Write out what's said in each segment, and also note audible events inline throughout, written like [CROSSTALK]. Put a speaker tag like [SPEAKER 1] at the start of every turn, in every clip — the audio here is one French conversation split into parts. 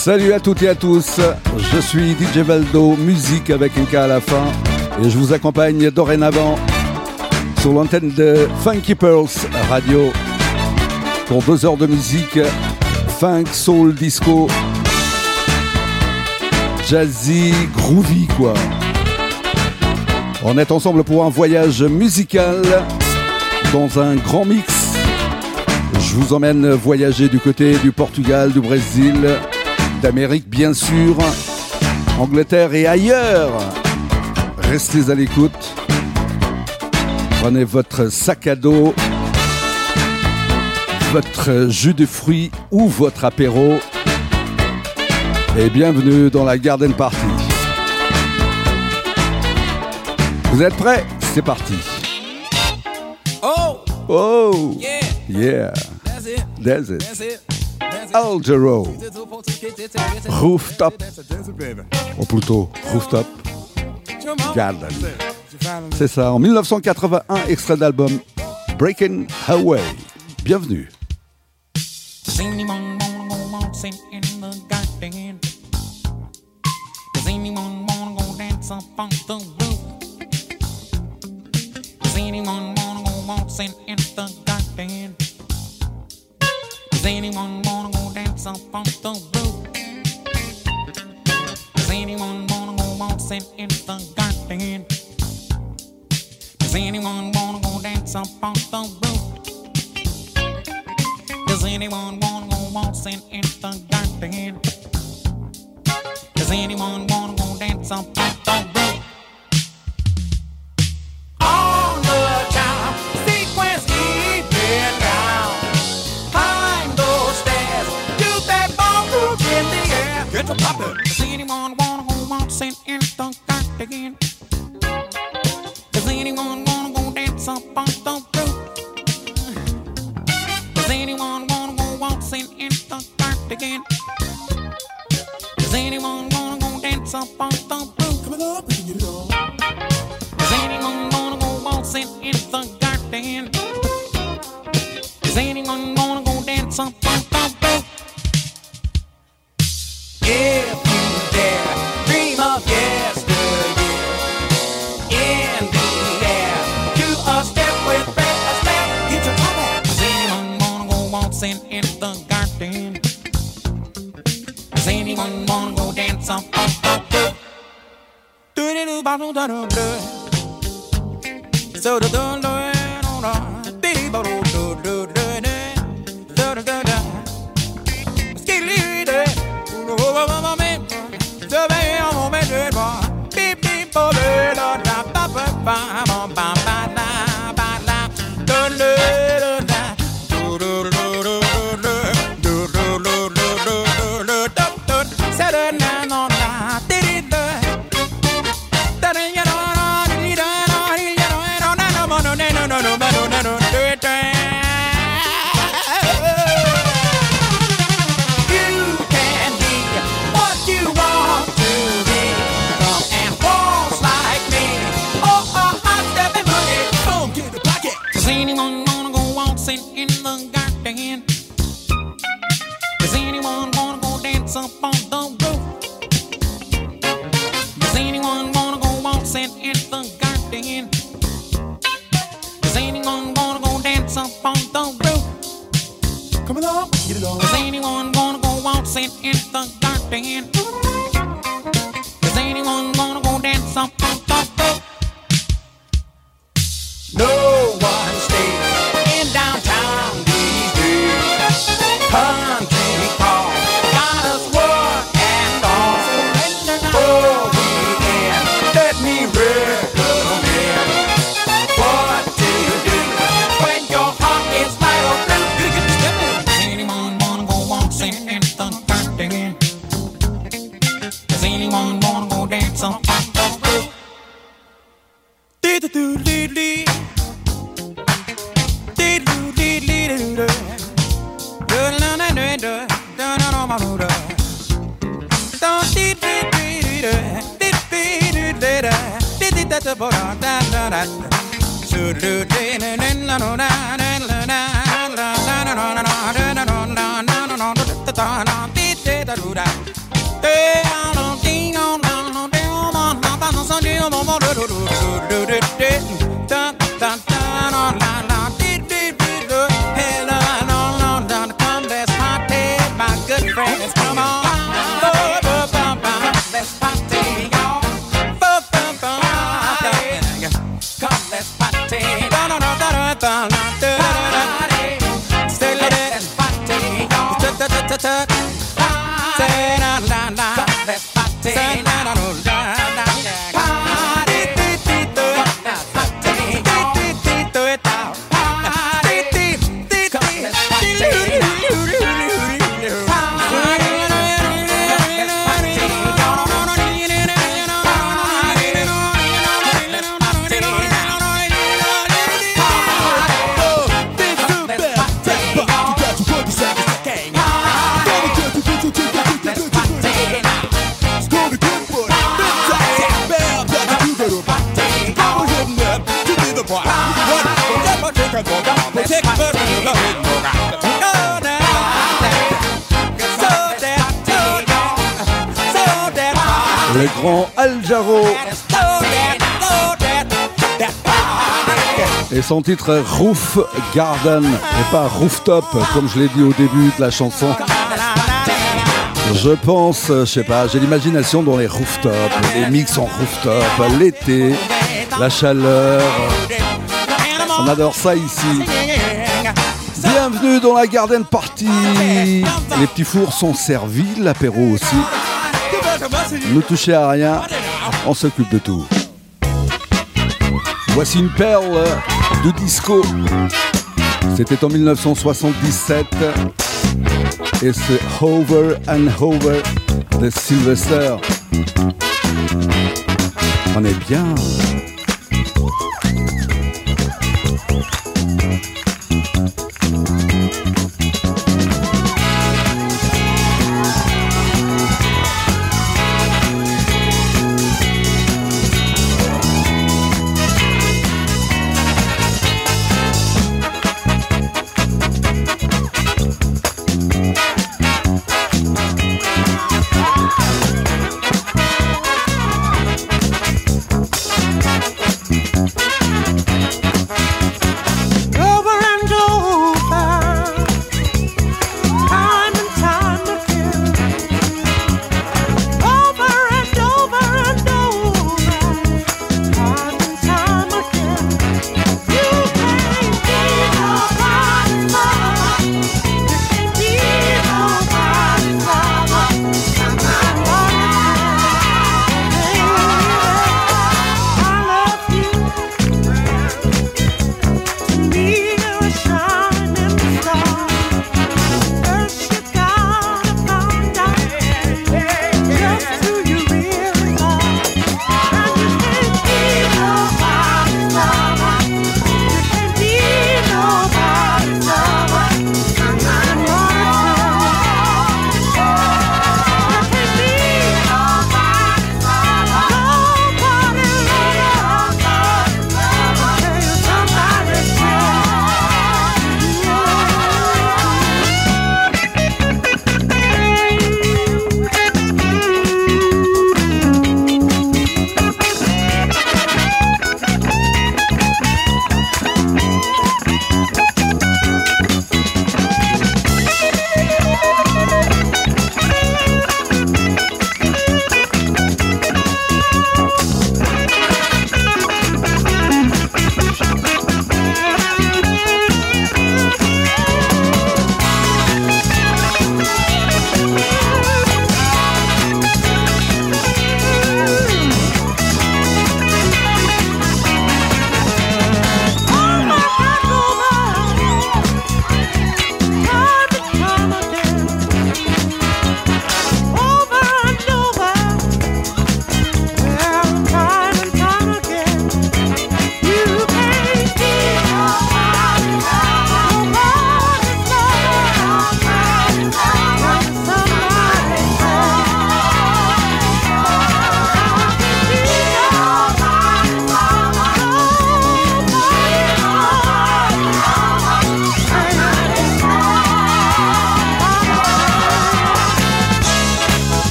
[SPEAKER 1] Salut à toutes et à tous, je suis DJ Valdo, musique avec un K à la fin, et je vous accompagne dorénavant sur l'antenne de Funky Pearls Radio pour deux heures de musique, funk, soul, disco, jazzy, groovy quoi. On est ensemble pour un voyage musical dans un grand mix. Je vous emmène voyager du côté du Portugal, du Brésil, d'Amérique, bien sûr, Angleterre et ailleurs. Restez à l'écoute. Prenez votre sac à dos, votre jus de fruits ou votre apéro. Et bienvenue dans la Garden Party. Vous êtes prêts? C'est parti.
[SPEAKER 2] Oh!
[SPEAKER 1] Oh!
[SPEAKER 2] Yeah!
[SPEAKER 1] yeah.
[SPEAKER 2] That's it.
[SPEAKER 1] That's it. Algero Rooftop. Ou plutôt Rooftop. Garden. C'est ça, en 1981, extrait d'album Breaking Away. Bienvenue.
[SPEAKER 3] anyone wanna go dance up on the roof? Does anyone wanna go waltzing in the garden? Does anyone wanna go dance up on the roof? Does anyone wanna go waltzing in the garden? Does anyone wanna go dance up on the roof? send anything back again. Does anyone wanna go dance up on the roof? Does anyone wanna go waltzing in the dark again? Does anyone wanna go dance up on the roof? Coming up, we can get it on. Does anyone wanna go waltzing in the garden? Does anyone wanna go dance up on the roof?
[SPEAKER 2] Yeah. dancing in the
[SPEAKER 3] garden. Does anyone wanna go dance
[SPEAKER 2] do
[SPEAKER 4] do do do do do do do do
[SPEAKER 2] do do do do do do titre Roof Garden et pas Rooftop comme je l'ai dit au début de la chanson. Je pense, je sais pas, j'ai l'imagination dans les rooftops, les mix en rooftop, l'été, la chaleur. On adore ça ici. Bienvenue dans la Garden Party. Les petits fours sont servis, l'apéro aussi. Ne touchez à rien, on s'occupe de tout. Voici une perle de disco. C'était en 1977 et c'est Hover and Hover de Sylvester. On est bien.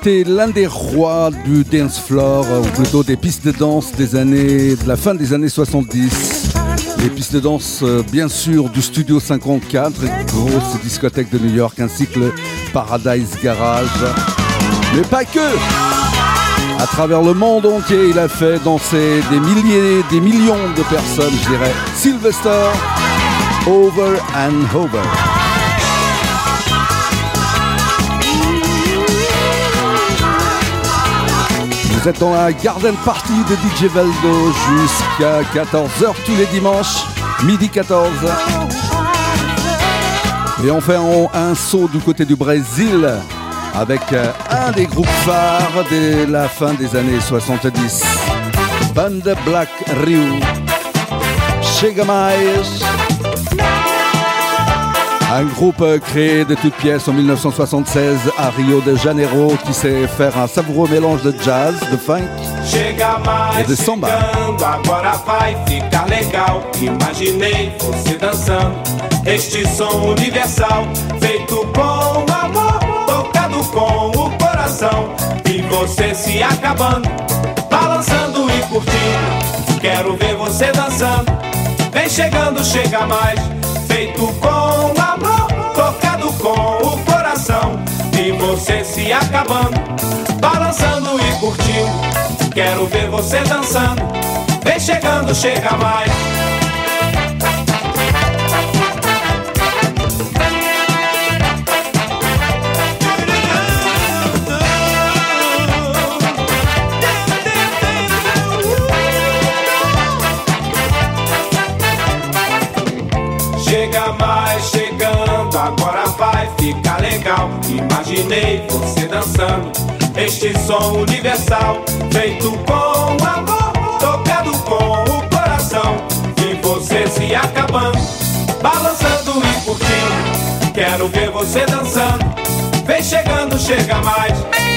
[SPEAKER 1] Été l'un des rois du dance floor, ou plutôt des pistes de danse des années, de la fin des années 70. Les pistes de danse, euh, bien sûr, du Studio 54, grosse discothèque de New York, ainsi que le Paradise Garage. Mais pas que À travers le monde entier, il a fait danser des milliers, des millions de personnes, je dirais. Sylvester, over and over. Vous êtes dans la Garden Party de DJ Valdo jusqu'à 14h tous les dimanches, midi 14. Et on fait un, saut du côté du Brésil avec euh, un des groupes phares de la fin des années 70. Band Black Rio. Chega Mais. Un groupe euh, créé de toutes pièces en 1976 à Rio de Janeiro qui sait faire un savoureux mélange de jazz, de funk
[SPEAKER 5] Chega mais
[SPEAKER 1] E de samba.
[SPEAKER 5] chegando, agora vai ficar legal. Imaginei você dançando este som universal, feito com amor, tocado com o coração. E você se acabando, balançando e curtindo. Quero ver você dançando Vem chegando, chega mais. Feito com E você se acabando, balançando e curtindo. Quero ver você dançando. Vem chegando, chega mais. Chega mais chegando, agora vai ficar legal. Imaginei você dançando este som universal, feito com amor, tocado com o coração. E você se acabando, balançando e curtindo. Quero ver você dançando. Vem chegando, chega mais.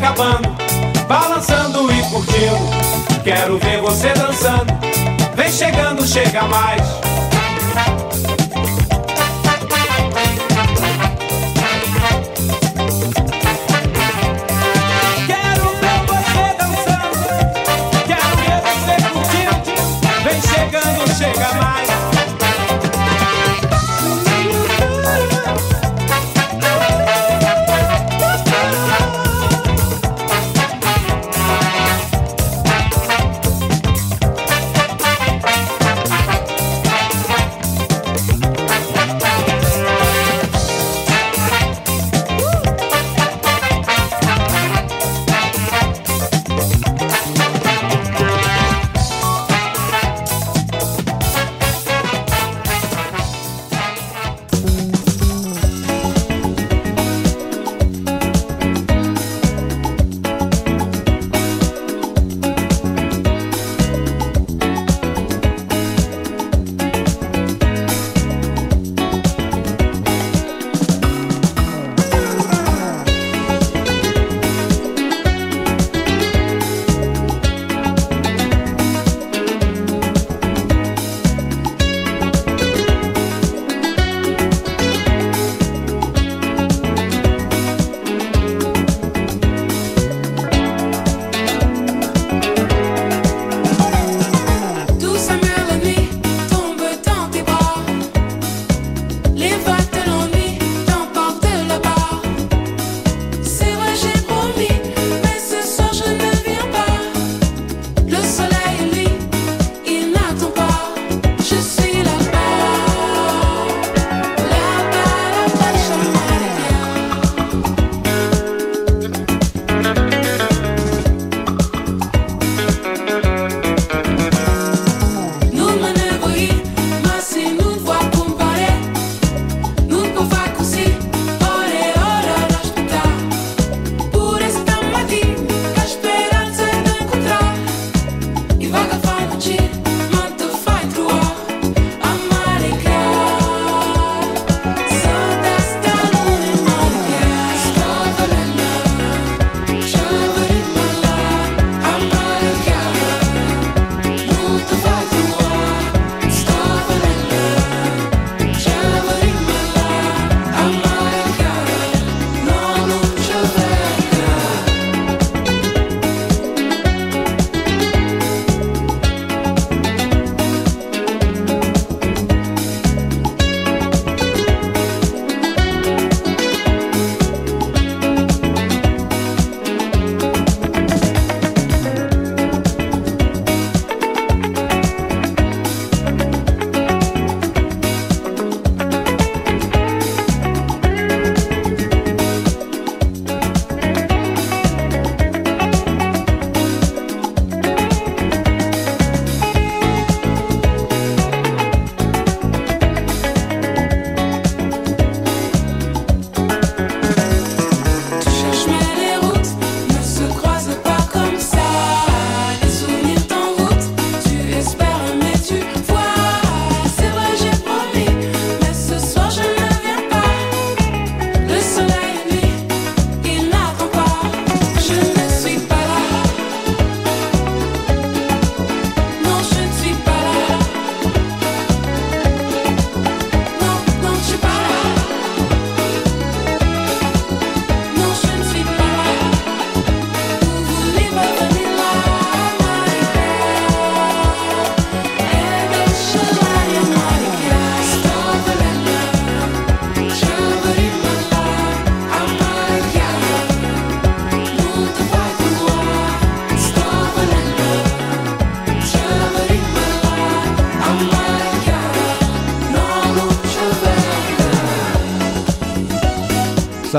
[SPEAKER 5] Acabando, balançando e curtindo. Quero ver você dançando. Vem chegando, chega mais.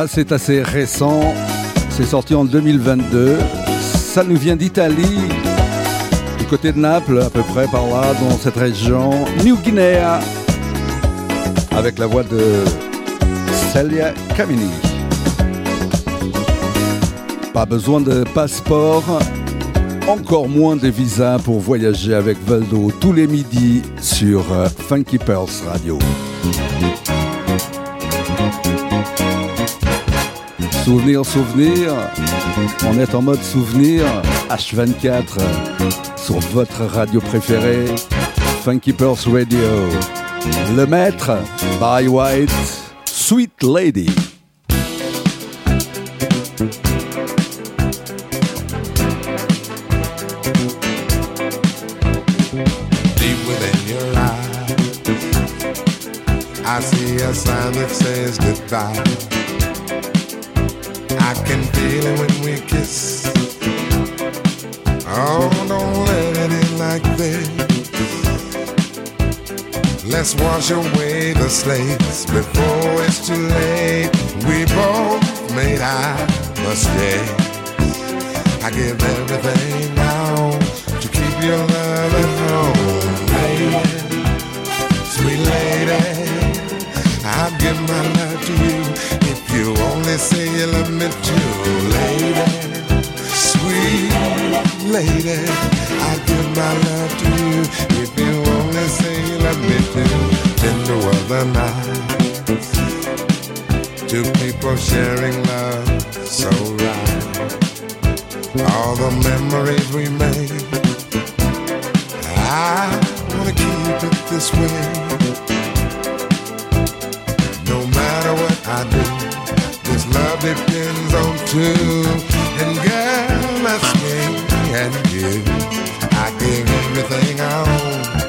[SPEAKER 1] C'est assez récent. C'est sorti en 2022. Ça nous vient d'Italie, du côté de Naples, à peu près par là, dans cette région. New Guinea, avec la voix de Celia Camini. Pas besoin de passeport, encore moins de visa pour voyager avec Valdo tous les midis sur euh, Funky Pearls Radio. Souvenir, souvenir, on est en mode souvenir H24 sur votre radio préférée, Funky Pearls Radio. Le maître, by White, Sweet Lady.
[SPEAKER 6] I see a sign that says goodbye. Away the slates before it's too late. We both made our mistakes. I give everything now to keep your love at home, lady. Sweet lady, I'll give my love to you if you only say you love me too, lady. Sweet lady, the nights, two people sharing love so right all the memories we made. I wanna keep it this way. No matter what I do, this love depends on two. And girl, that's me and you. I give everything I own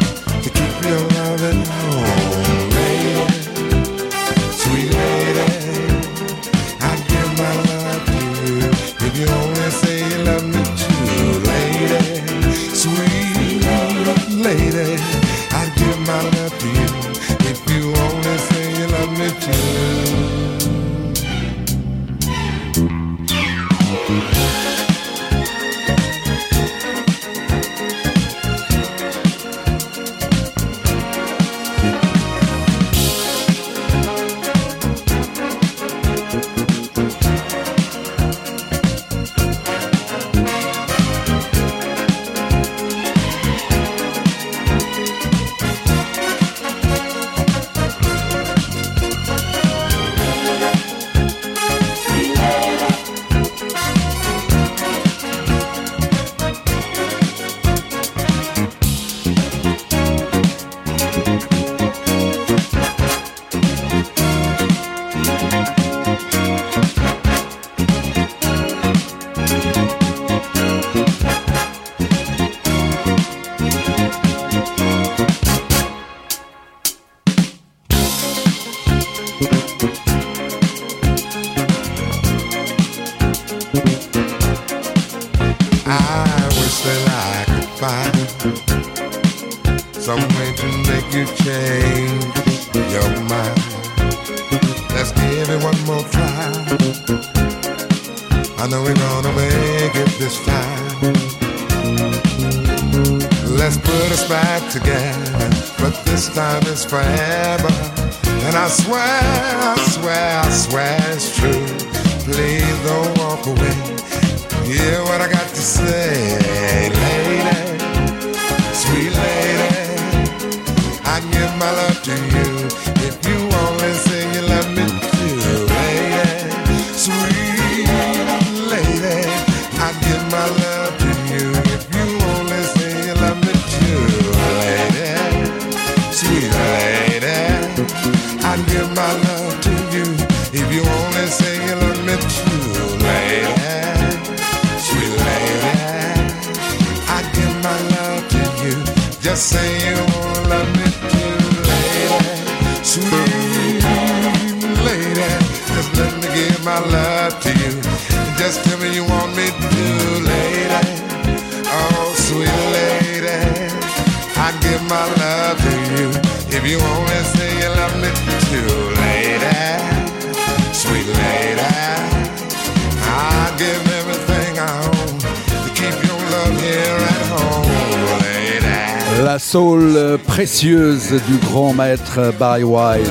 [SPEAKER 1] du grand maître Barry White.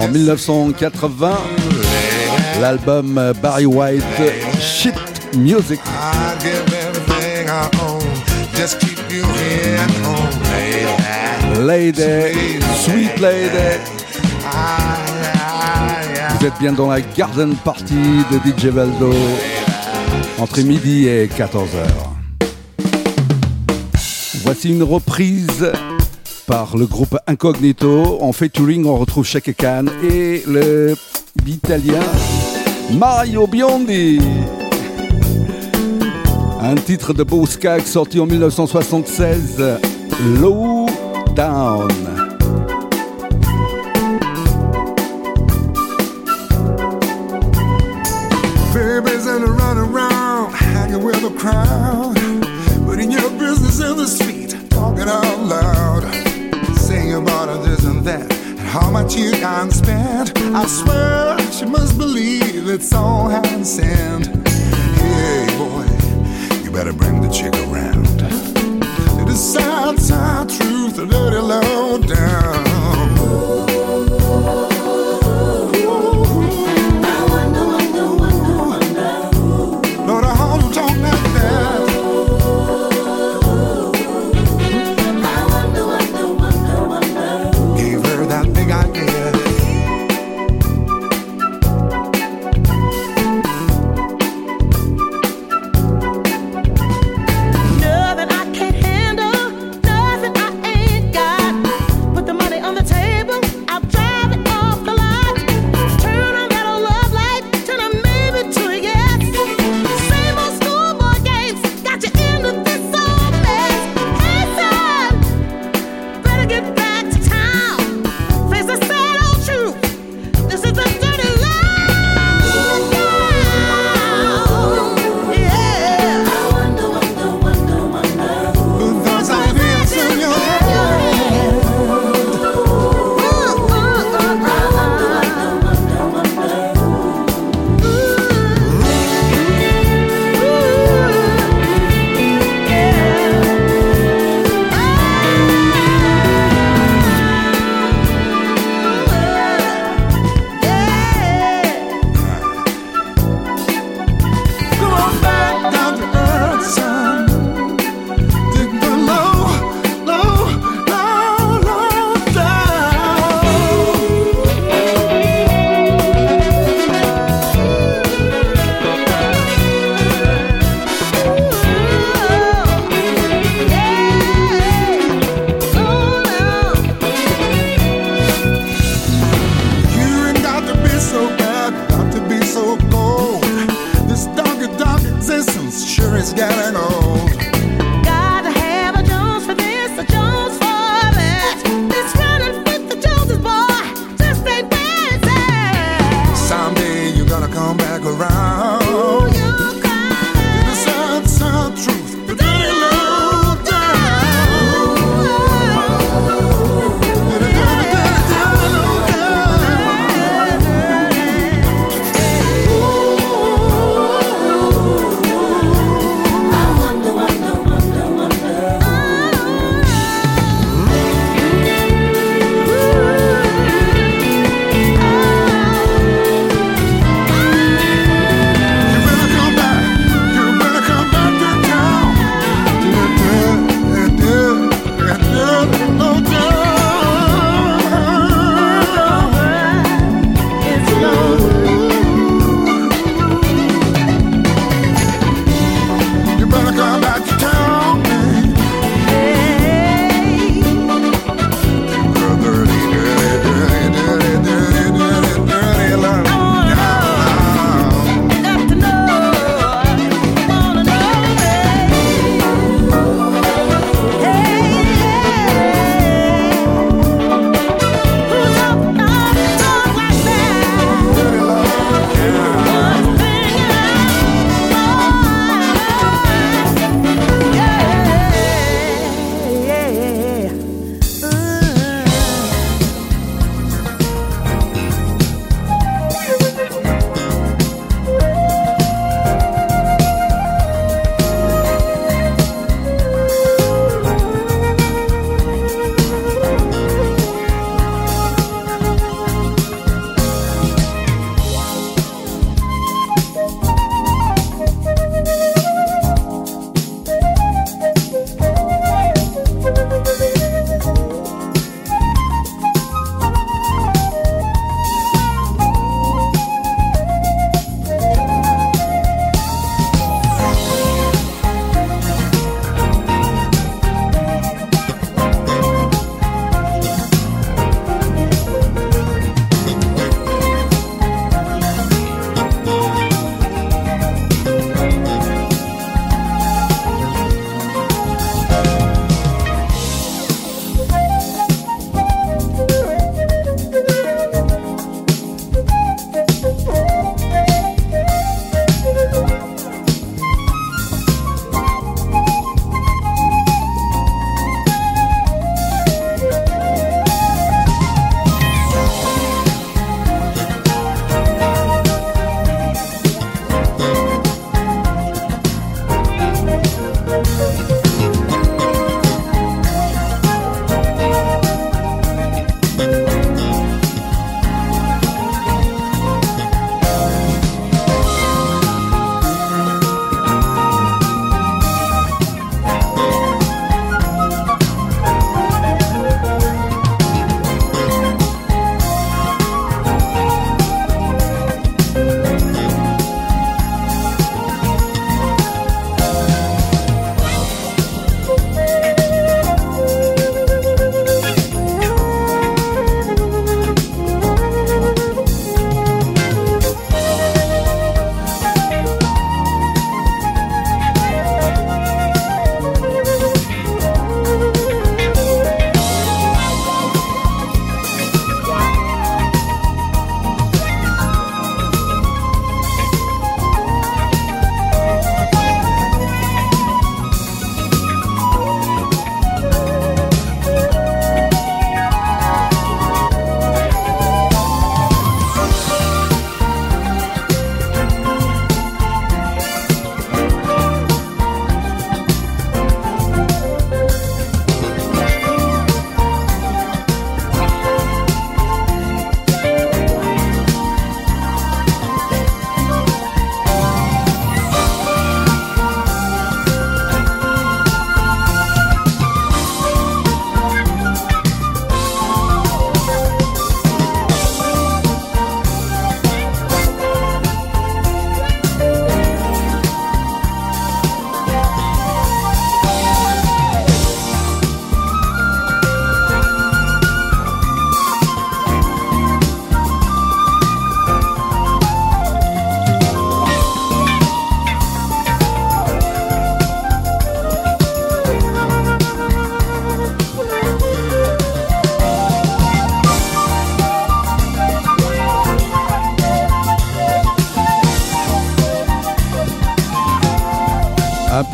[SPEAKER 1] En 1980, l'album Barry White Shit Music.
[SPEAKER 6] Lady,
[SPEAKER 1] Sweet Lady. Vous êtes bien dans la garden party de DJ Valdo entre midi et 14h. Voici une reprise par le groupe Incognito. En featuring, on retrouve Chaka Khan et le italien Mario Biondi. Un titre de Beau Skag sorti en 1976, Low Down.
[SPEAKER 6] Better bring the chick around. It is sad, sad truth, dirty low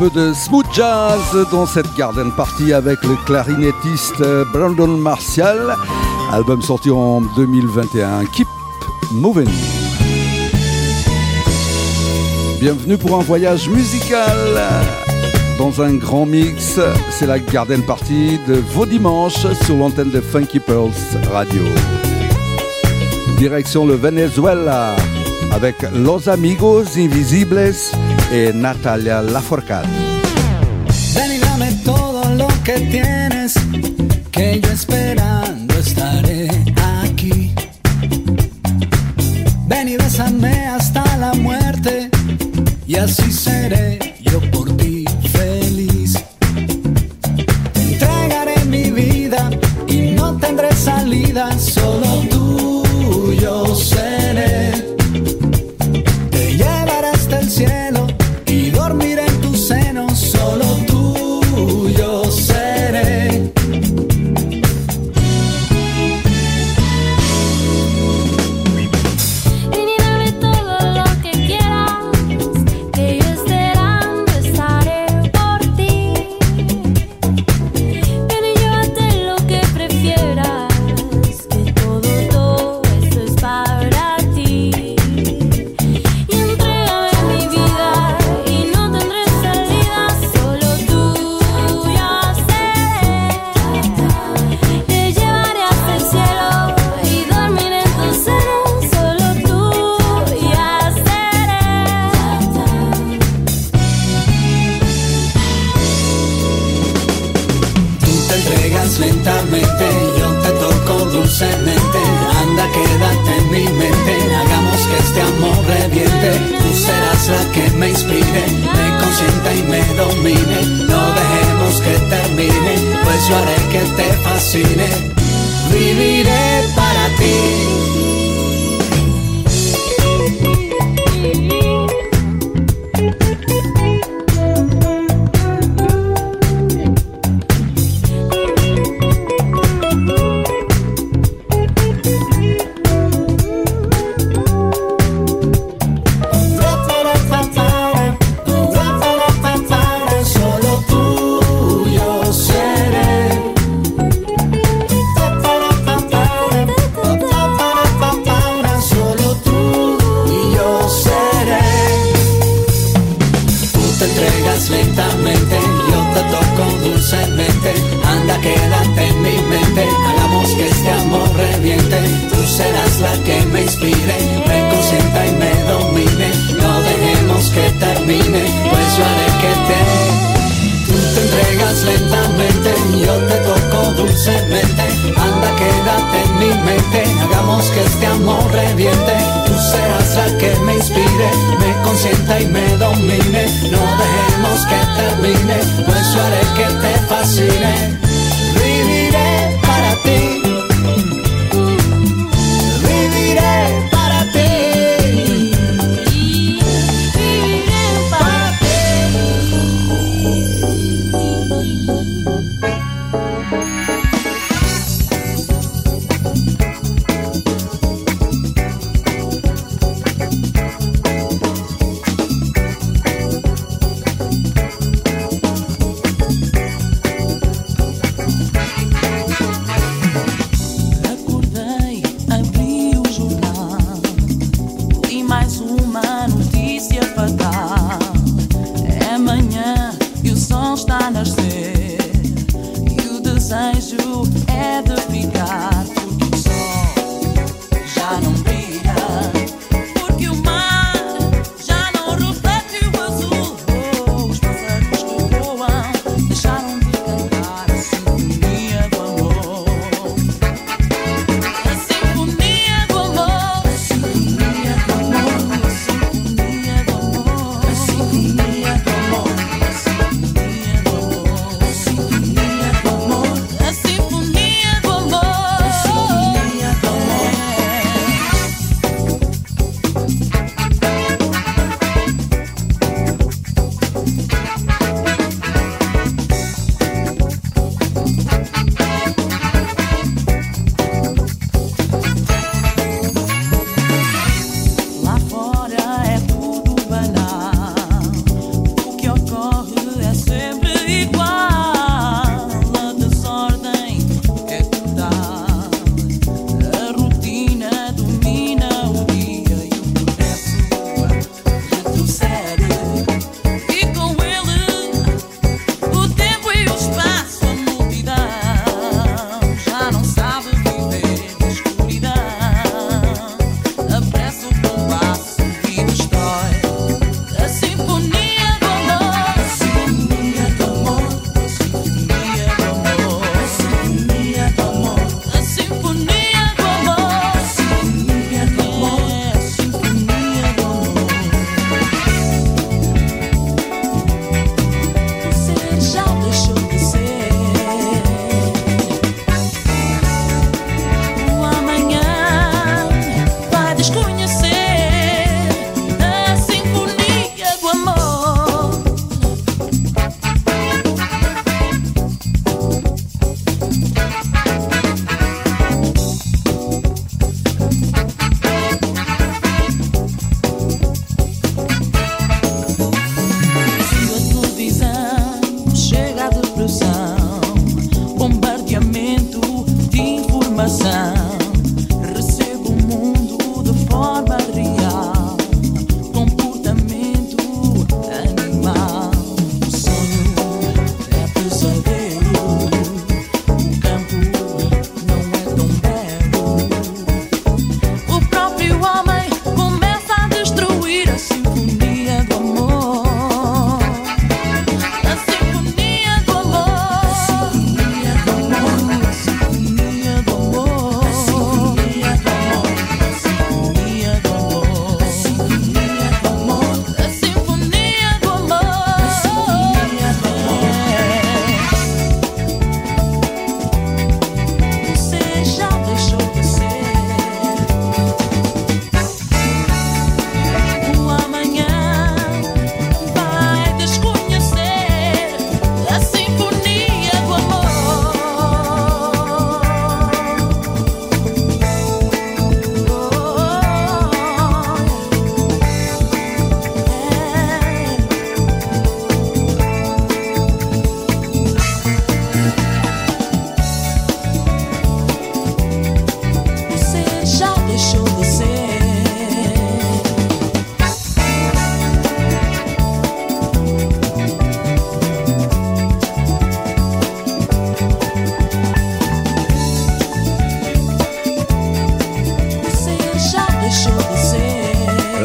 [SPEAKER 1] peu de smooth jazz dans cette garden party avec le clarinettiste Brandon Martial. Album sorti en 2021. Keep moving. Bienvenue pour un voyage musical dans un grand mix. C'est la garden party de vos dimanches sur l'antenne de Funky Pearls Radio. Direction le Venezuela avec Los Amigos Invisibles eh, Natalia Laforcade.
[SPEAKER 7] Ven y dame todo lo que tienes, que yo esperando estaré aquí. Ven y bésame hasta la muerte, y así seré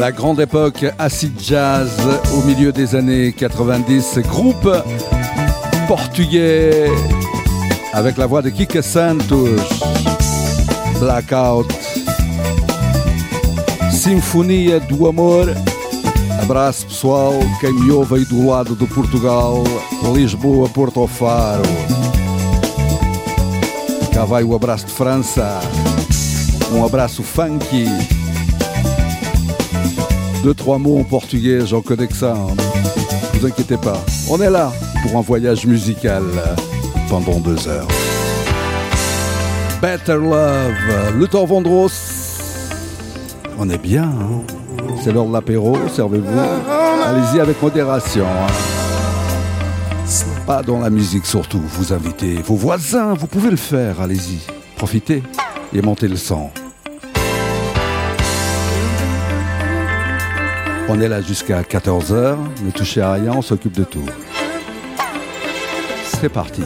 [SPEAKER 7] La
[SPEAKER 6] grande époque acid jazz au milieu des années 90, groupe portugais avec la voix de Kike Santos, Blackout, Sinfonia do Amor. Abraço pessoal, quem me ouve aí do lado do Portugal, Lisboa, Porto Faro. Cá vai o abraço de França, um abraço funky. Deux, trois mots en portugais, j'en connais que ça. hein. Ne vous inquiétez pas. On est là pour un voyage musical pendant deux heures. Better Love, le temps. On est bien, hein C'est l'heure de l'apéro, servez-vous. Allez-y avec modération. hein. Pas dans la musique surtout, vous invitez vos voisins, vous pouvez le faire, allez-y. Profitez et montez le son. On est là jusqu'à 14h, ne touchez à rien, on s'occupe de tout. C'est parti.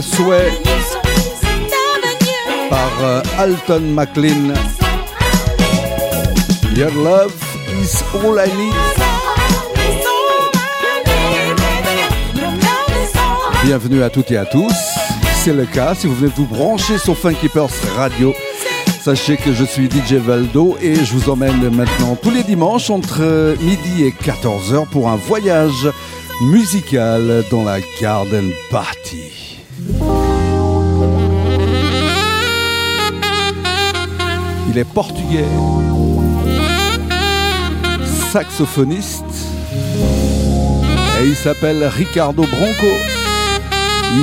[SPEAKER 1] Souhait par euh, Alton McLean. Your love is all I need. Bienvenue à toutes et à tous. C'est le cas. Si vous venez vous brancher sur Funky Pearls Radio, sachez que je suis DJ Valdo et je vous emmène maintenant tous les dimanches entre midi et 14h pour un voyage musical dans la Garden Party. Il est portugais, saxophoniste et il s'appelle Ricardo Bronco.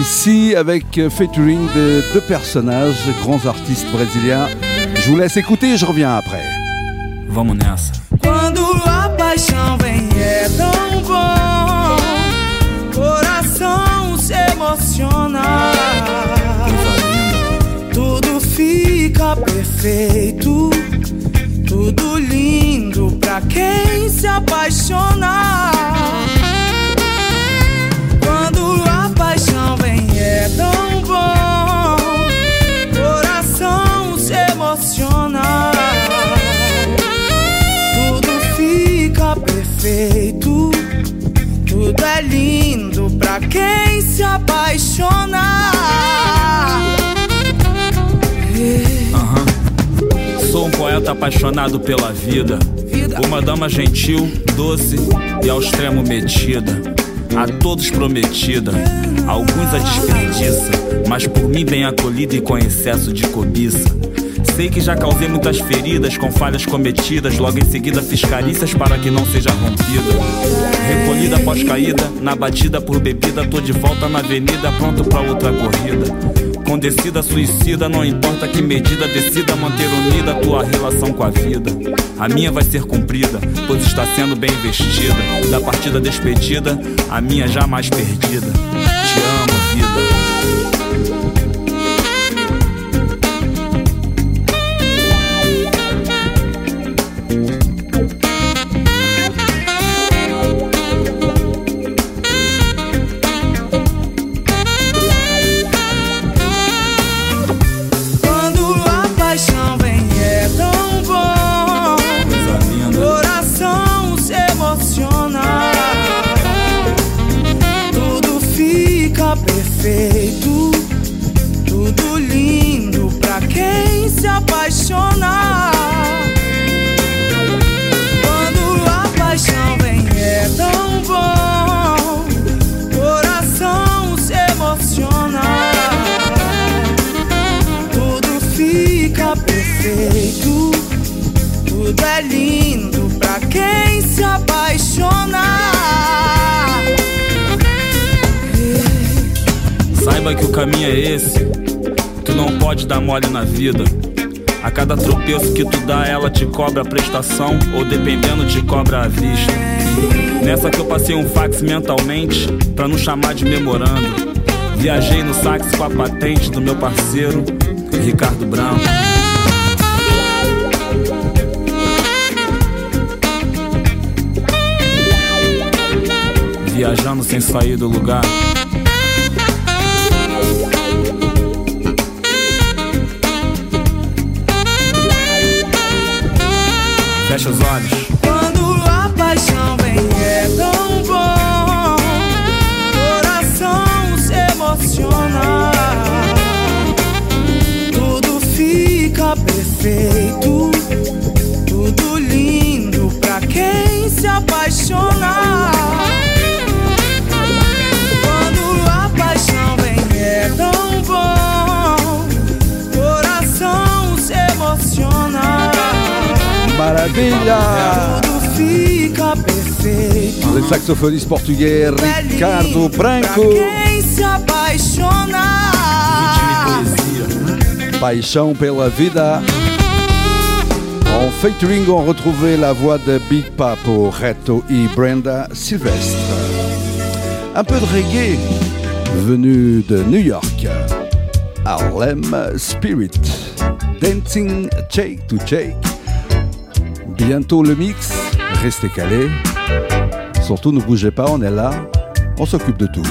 [SPEAKER 1] Ici avec euh, featuring de deux personnages, grands artistes brésiliens. Je vous laisse écouter, je reviens après.
[SPEAKER 8] Vamos nessa.
[SPEAKER 3] Quando a paixão vem é tão bom, coração se emociona, tudo fica perfeito, tudo lindo pra quem se apaixona. Quando a paixão vem é tão bom, coração se emociona. Tudo fica perfeito, tudo é lindo pra quem se apaixona.
[SPEAKER 8] Poeta apaixonado pela vida. Uma dama gentil, doce e ao extremo metida. A todos prometida, alguns a desperdiça, mas por mim bem acolhida e com excesso de cobiça. Sei que já causei muitas feridas com falhas cometidas, logo em seguida fiz carícias para que não seja rompida. Recolhida após caída, na batida por bebida, tô de volta na avenida, pronto pra outra corrida. Com descida suicida, não importa que medida decida manter unida a tua relação com a vida. A minha vai ser cumprida, pois está sendo bem investida. Da partida despedida, a minha jamais perdida. Te amo, prestação, ou dependendo, te cobra a vista. Nessa que eu passei um fax mentalmente, pra não chamar de memorando. Viajei no sax com a patente do meu parceiro, Ricardo Branco. Viajando sem sair do lugar. Fecha os olhos.
[SPEAKER 1] Le saxophoniste portugais Ricardo Branco. Paixão pela vida. En featuring, on retrouvait la voix de Big Papo, Reto et Brenda Sylvestre. Un peu de reggae venu de New York. Harlem Spirit. Dancing Shake to Shake. Bientôt le mix. Restez calés. Surtout ne bougez pas, on est là. On s'occupe de tout.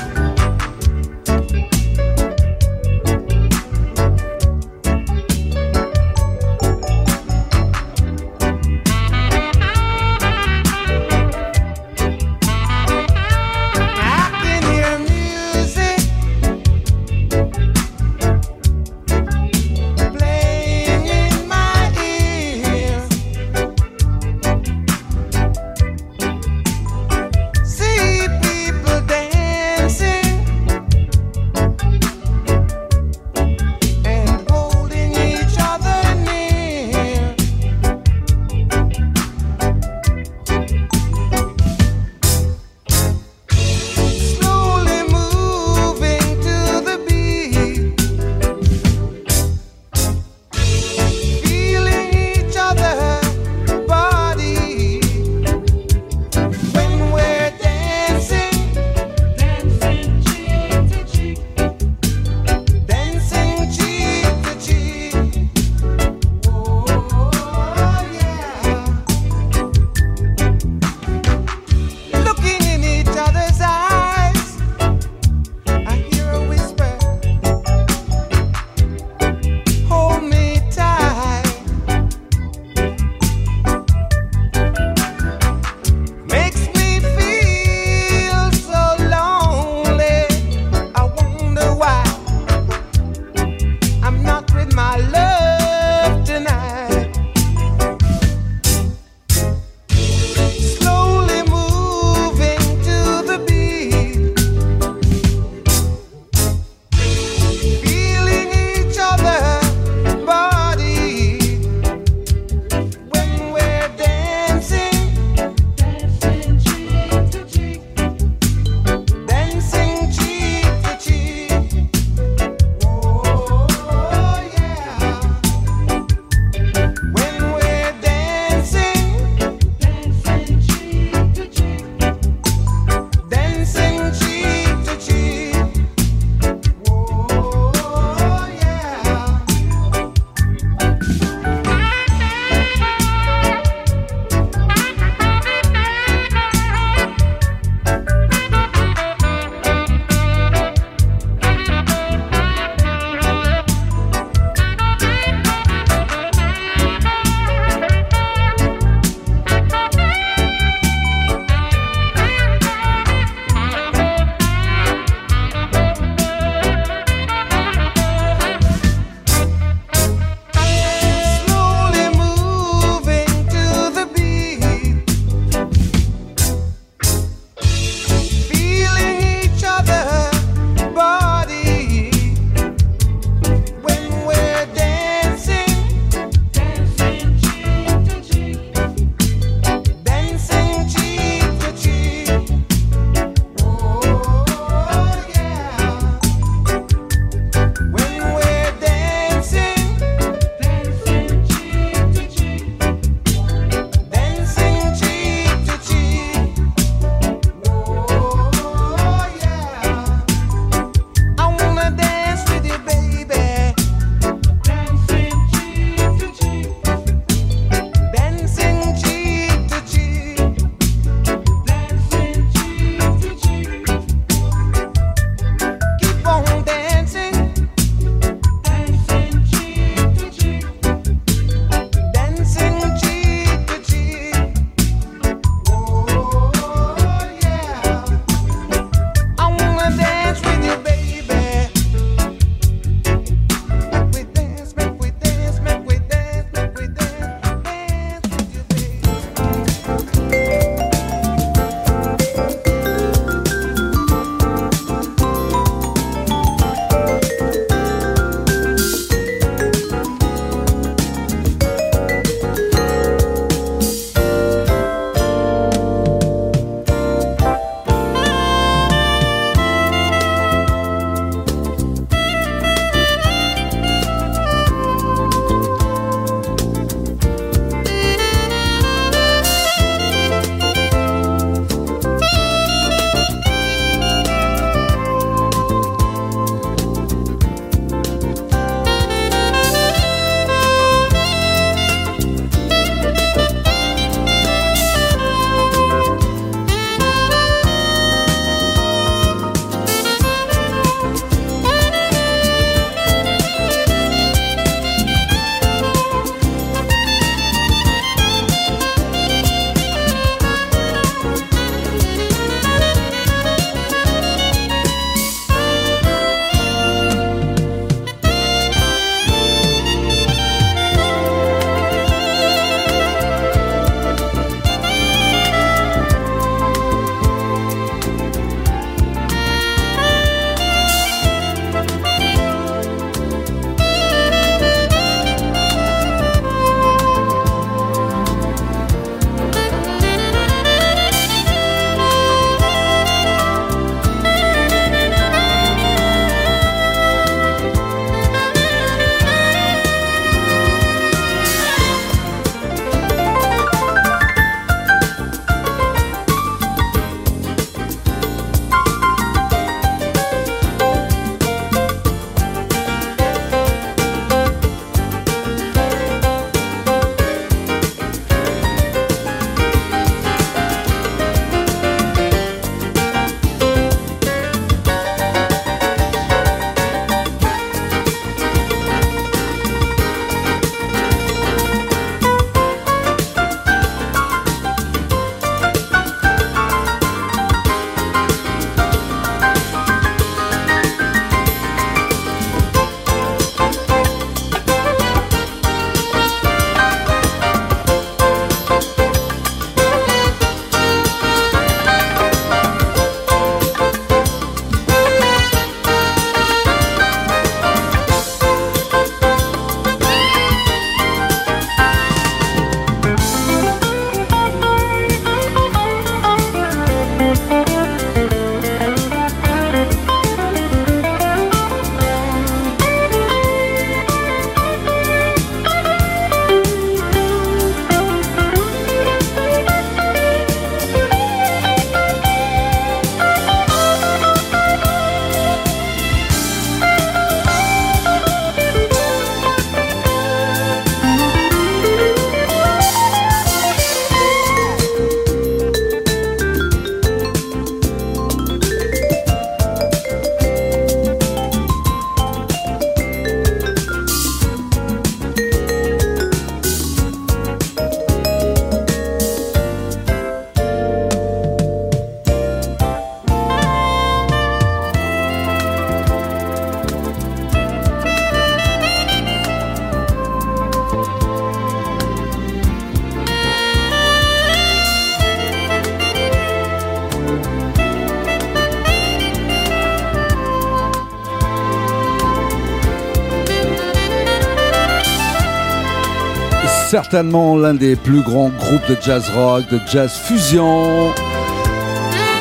[SPEAKER 1] Certainement l'un des plus grands groupes de jazz rock, de jazz fusion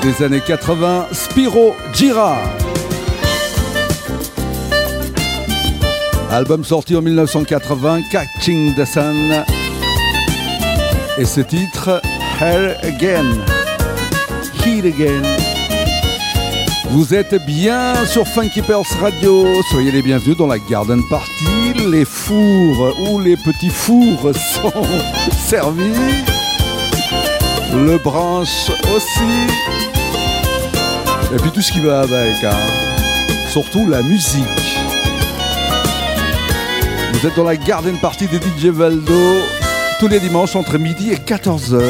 [SPEAKER 1] des années 80, Spiro Gira. Album sorti en 1980, Catching the Sun. Et ce titre, Here Again. Here Again. Vous êtes bien sur Funky Pearls Radio. Soyez les bienvenus dans la Garden Party. Les fours ou les petits fours sont servis? Le branche aussi. Et puis tout ce qui va avec. hein. Surtout la musique. Vous êtes dans la Garden Party de DJ Valdo tous les dimanches entre midi et 14h.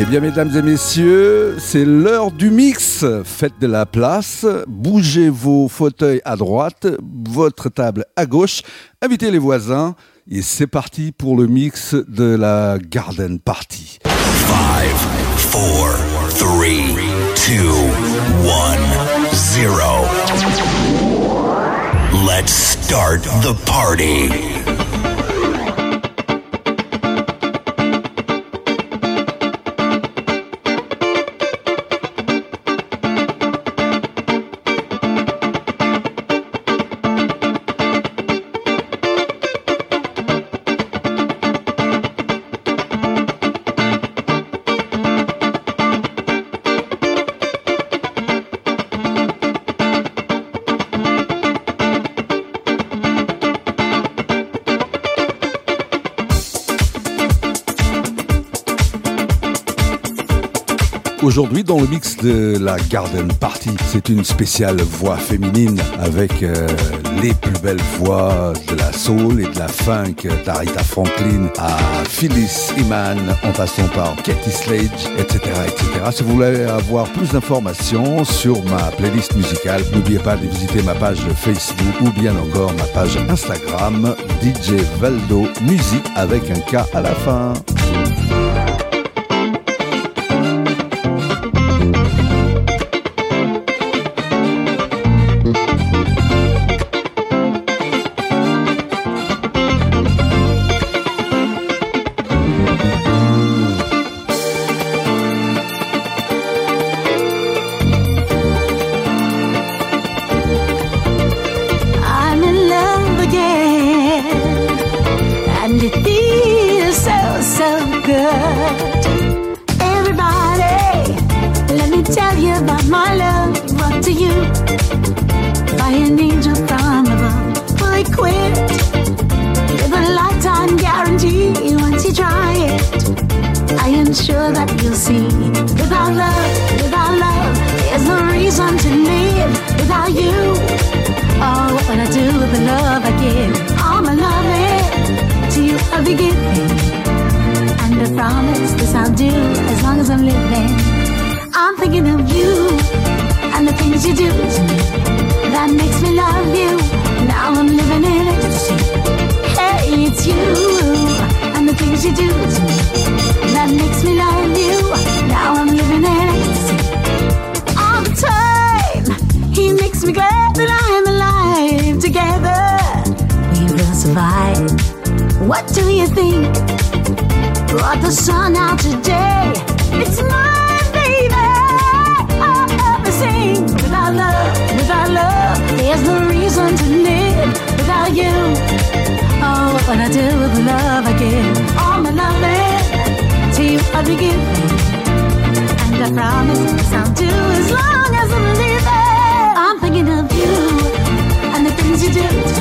[SPEAKER 1] Eh bien, mesdames et messieurs, c'est l'heure du mix. Faites de la place, bougez vos fauteuils à droite, votre table à gauche, invitez les voisins et c'est parti pour le mix de la Garden Party.
[SPEAKER 9] Five, four, three, two, one, zero. Let's start the party.
[SPEAKER 1] Aujourd'hui, dans le mix de la Garden Party, c'est une spéciale voix féminine avec euh, les plus belles voix de la soul et de la funk d'Arita Franklin à Phyllis Iman en passant par Katie Slade, etc., etc. Si vous voulez avoir plus d'informations sur ma playlist musicale, n'oubliez pas de visiter ma page Facebook ou bien encore ma page Instagram DJ Valdo Musique avec un K à la fin.
[SPEAKER 10] And I promise I'll do as long as I'm living. I'm thinking of you and the things you do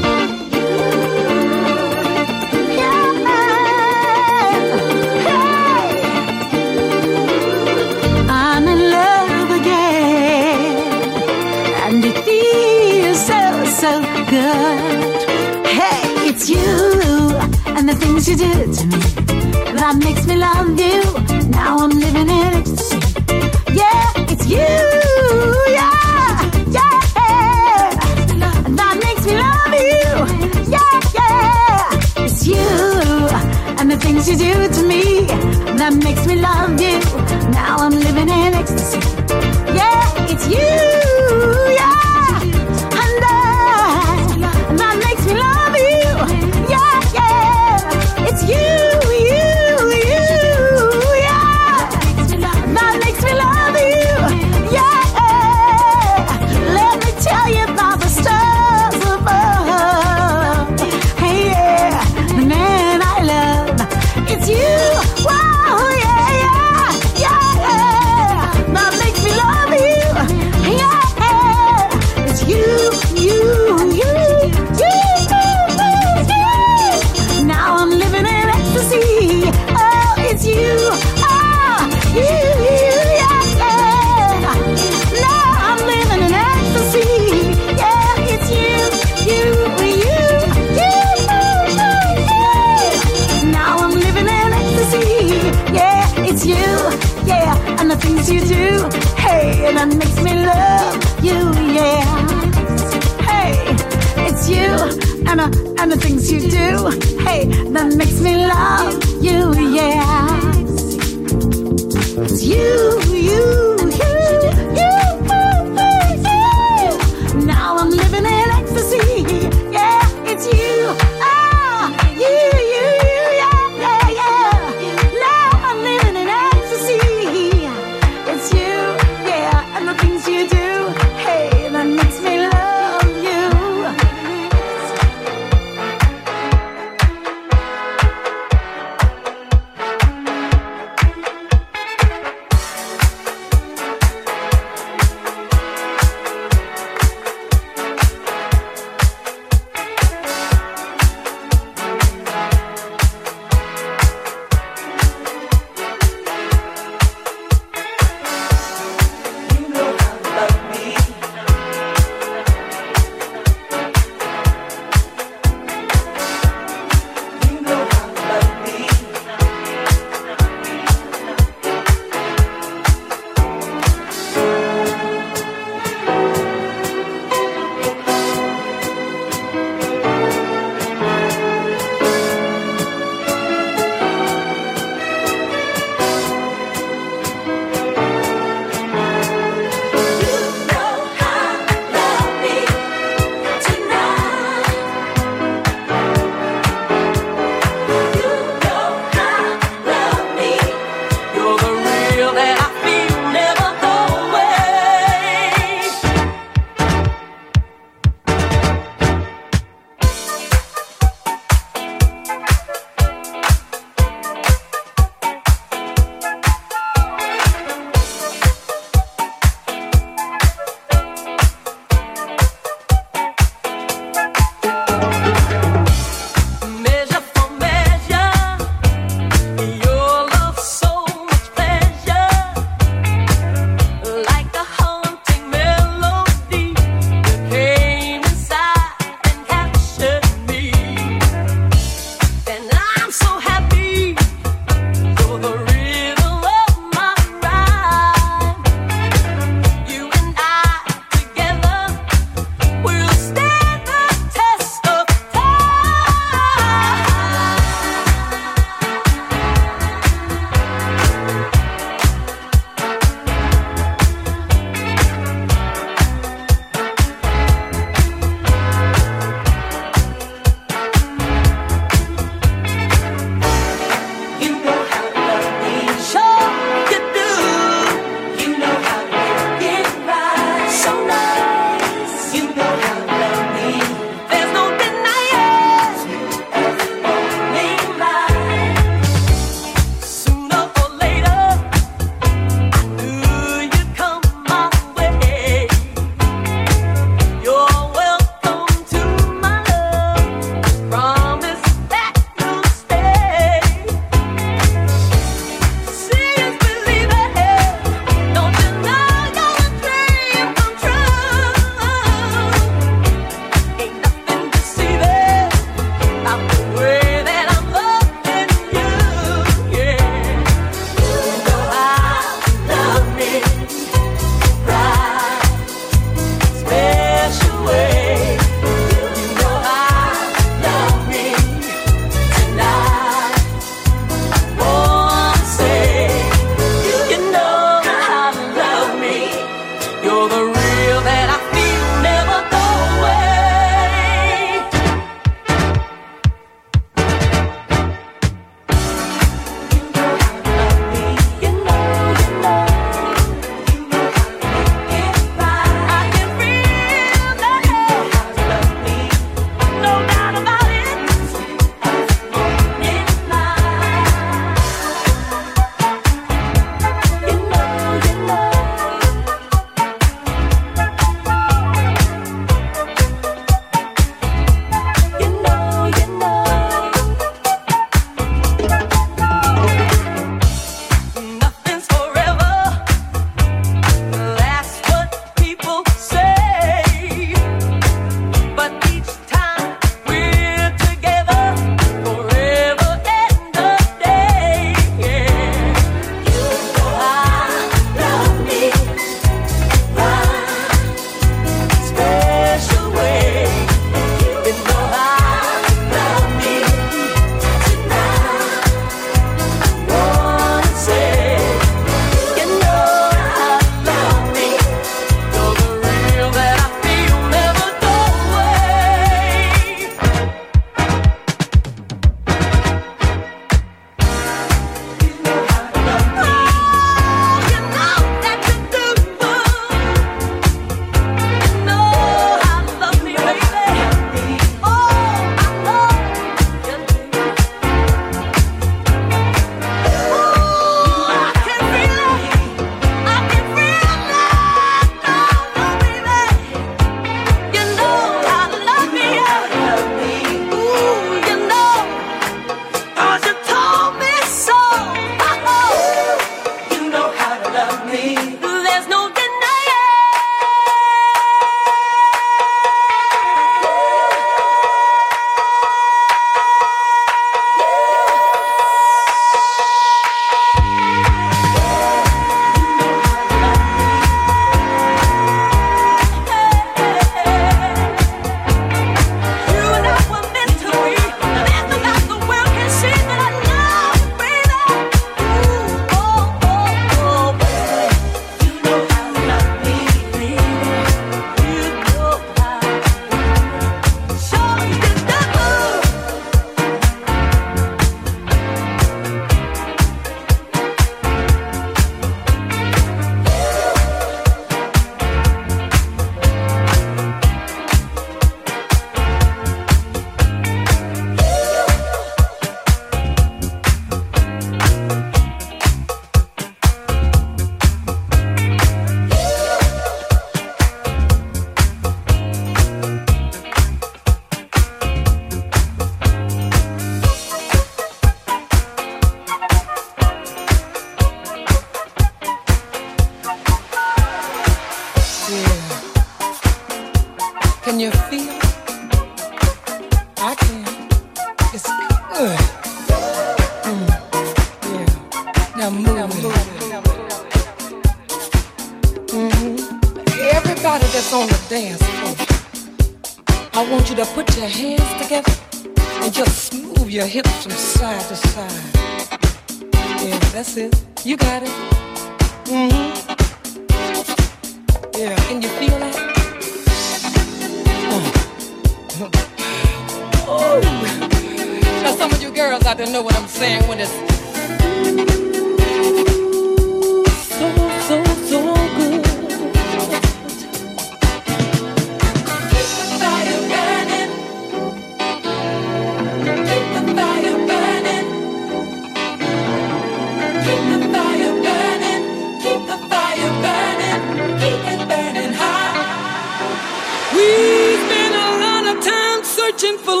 [SPEAKER 11] searching for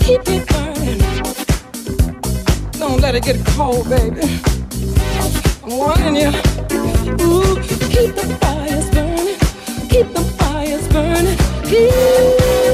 [SPEAKER 11] keep it burning. Don't let it get cold, baby. I'm warning you. Ooh, keep the fires burning, keep the fires burning. Keep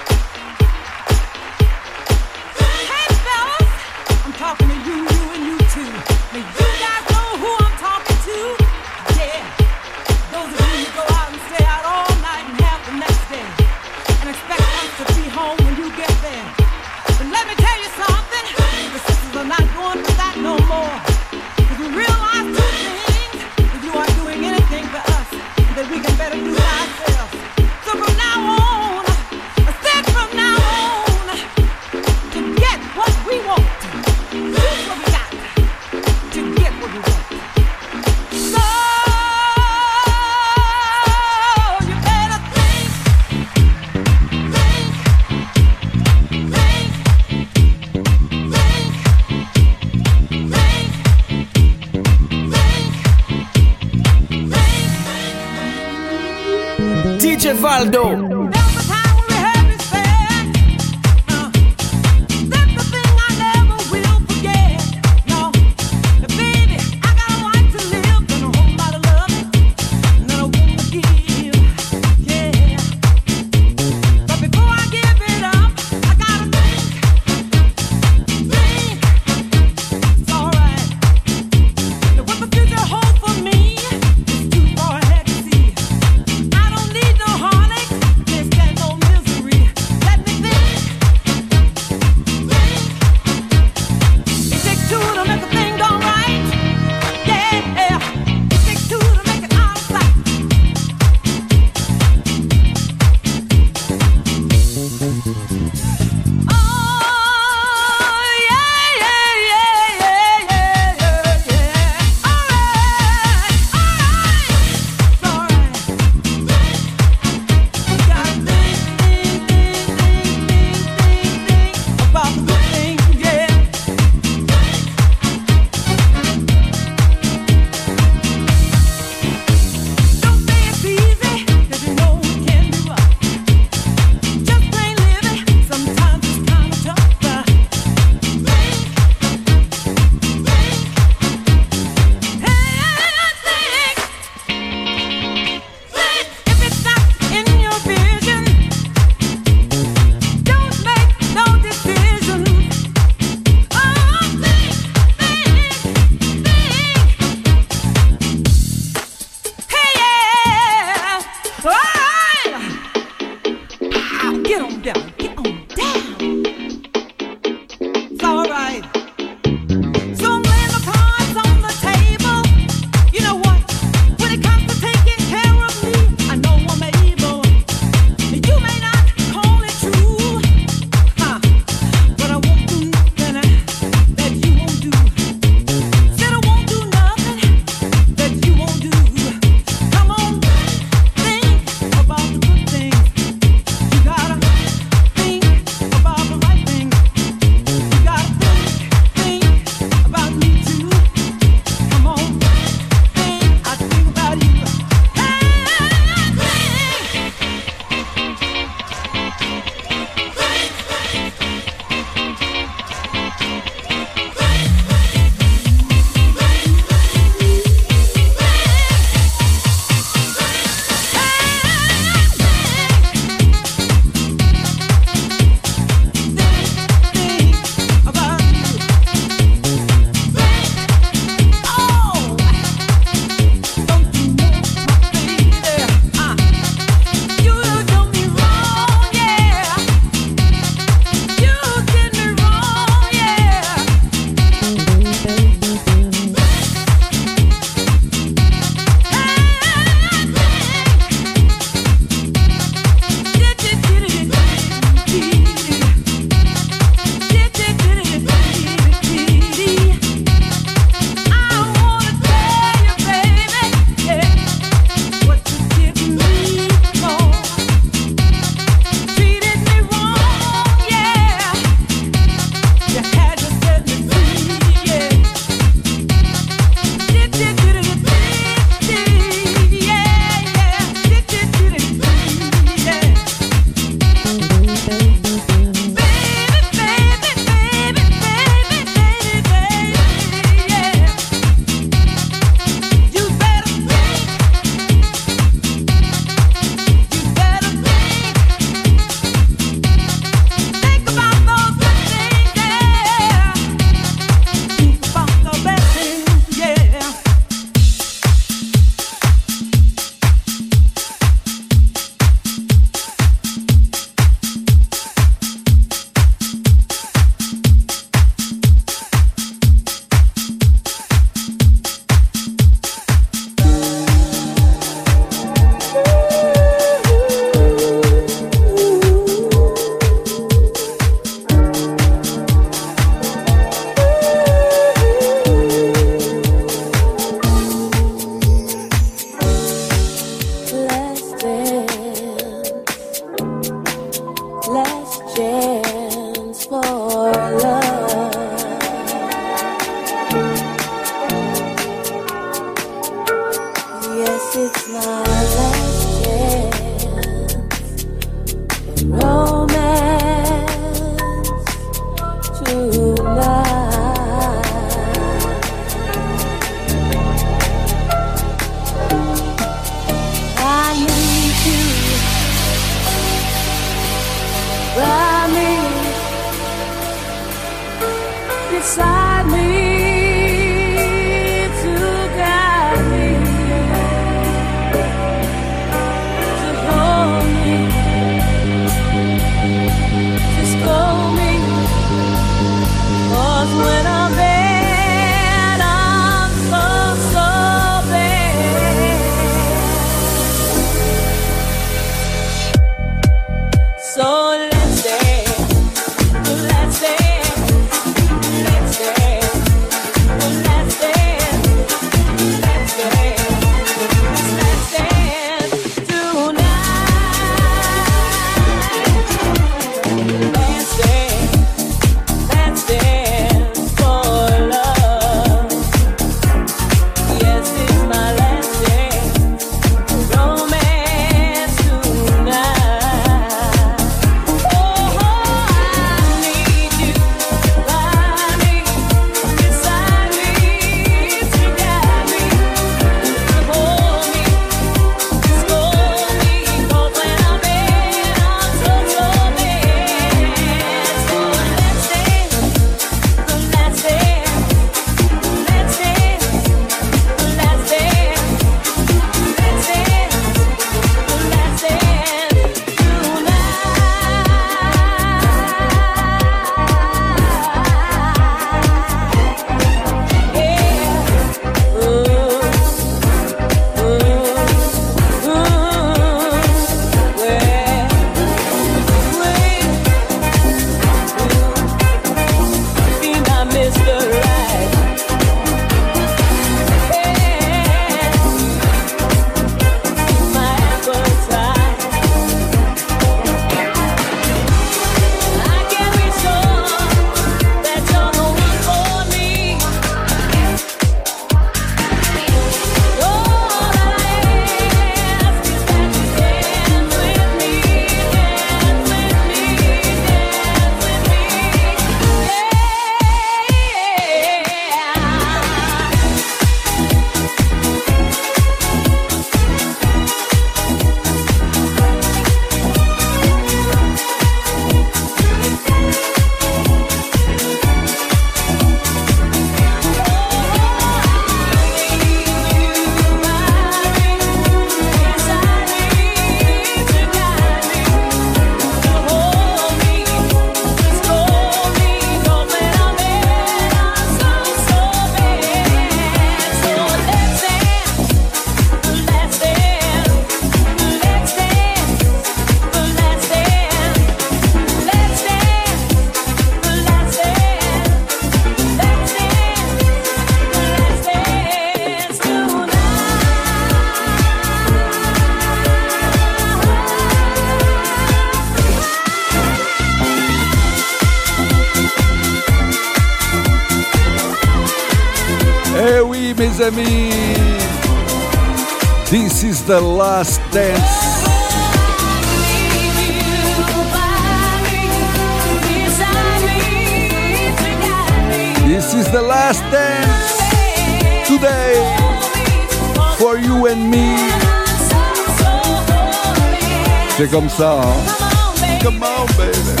[SPEAKER 1] ça, hein. Come on, baby.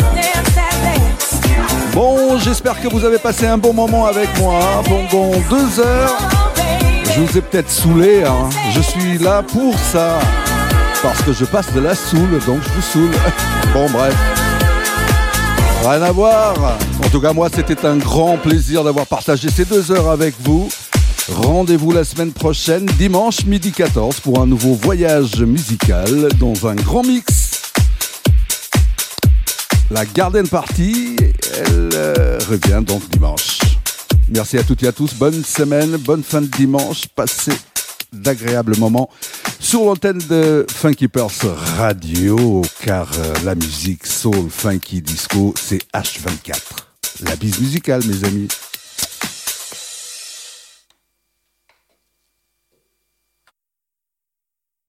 [SPEAKER 1] Bon, j'espère que vous avez passé un bon moment avec moi hein, pendant deux heures. Je vous ai peut-être saoulé, hein. je suis là pour ça. Parce que je passe de la soule, donc je vous saoule. [LAUGHS] Bon, bref. Rien à voir. En tout cas, moi, c'était un grand plaisir d'avoir partagé ces deux heures avec vous. Rendez-vous la semaine prochaine, dimanche midi 14, pour un nouveau voyage musical dans un grand mix. La Garden Party, elle euh, revient donc dimanche. Merci à toutes et à tous. Bonne semaine, bonne fin de dimanche. Passez d'agréables moments sur l'antenne de Funky Pearls Radio, car euh, la musique soul, funky, disco, c'est H24. la bise musicale, mes amis.